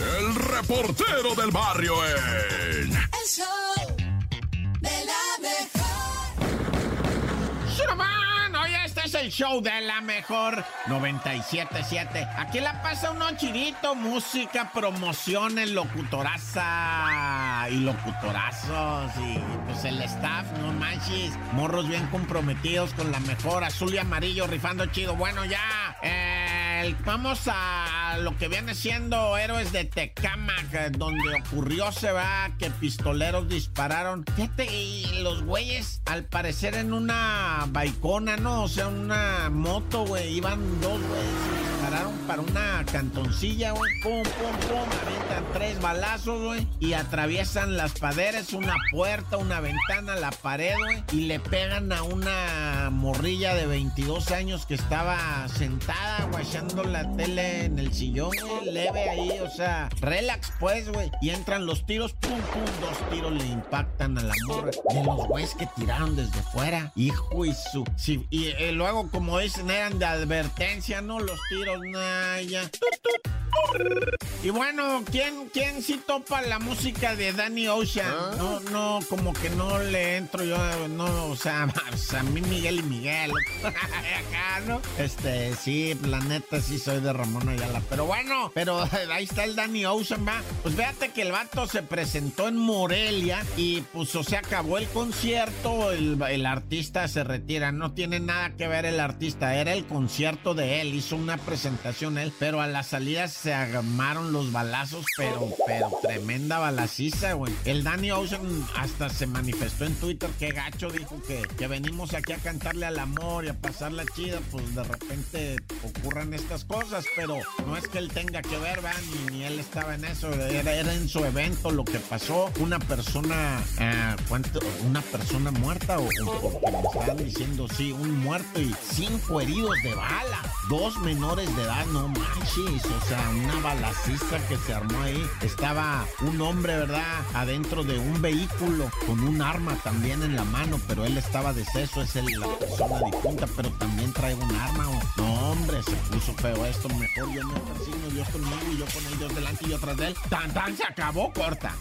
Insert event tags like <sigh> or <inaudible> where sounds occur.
el reportero del barrio en... El show de la mejor. ¡Shuraman! Oye, este es el show de la mejor 97.7. Aquí la pasa uno chirito, música, promociones, locutoraza y locutorazos y pues el staff, no manches. Morros bien comprometidos con la mejor, azul y amarillo, rifando chido. Bueno, ya, eh, vamos a lo que viene siendo Héroes de Tecamac, donde ocurrió, se va, que pistoleros dispararon. Fíjate, y los güeyes, al parecer en una baicona, ¿no? O sea, una moto, güey, iban dos güeyes. Dispararon para una cantoncilla, güey. Pum, pum, pum. Avientan tres balazos, güey. Y atraviesan las paredes, una puerta, una ventana, la pared, güey. Y le pegan a una morrilla de 22 años que estaba sentada, guachando la tele en el sillón, güey. Leve ahí, o sea, relax, pues, güey. Y entran los tiros, pum, pum. Dos tiros le impactan a la morra. De los güeyes que tiraron desde fuera. Hijo y su. Sí, y eh, luego, como dicen, eran de advertencia, ¿no? Los tiros, nah, ya. Y bueno, ¿quién, ¿quién sí topa la música de Danny Ocean? No, no, como que no le entro yo, no, o sea, <laughs> a mí Miguel y Miguel. <laughs> Acá, ¿no? Este, sí, la neta sí soy de Ramón Ayala. Pero bueno, pero <laughs> ahí está el Danny Ocean, va. Pues fíjate que el vato se presentó en Morelia y pues, o sea, acabó el concierto, el, el artista se retira. No tiene nada que ver el artista, era el concierto de él, hizo una presentación él, pero a la salida se armaron los balazos, pero, pero tremenda balaciza, güey. El Danny Ocean hasta se manifestó en Twitter, que gacho, dijo que, que venimos aquí a cantarle al amor y a pasarla chida, pues de repente ocurran estas cosas, pero no es que él tenga que ver, ¿verdad? Ni, él estaba en eso, era, era en su evento lo que pasó, una persona, ah, ¿cuánto? Una persona muerta, o, o- porque me estaban diciendo, sí, un muerto y cinco heridos de bala, dos menores de edad, no manches, o sea, una balaciza que se armó ahí. Estaba un hombre, ¿verdad? Adentro de un vehículo con un arma también en la mano, pero él estaba deceso, es el- la persona difunta, pero también trae un arma. o- No, hombre, se puso feo esto. Mejor yo me persigno, Dios conmigo y yo con el Dios delante y yo tras de él. Tan, tan, se acabó, corta.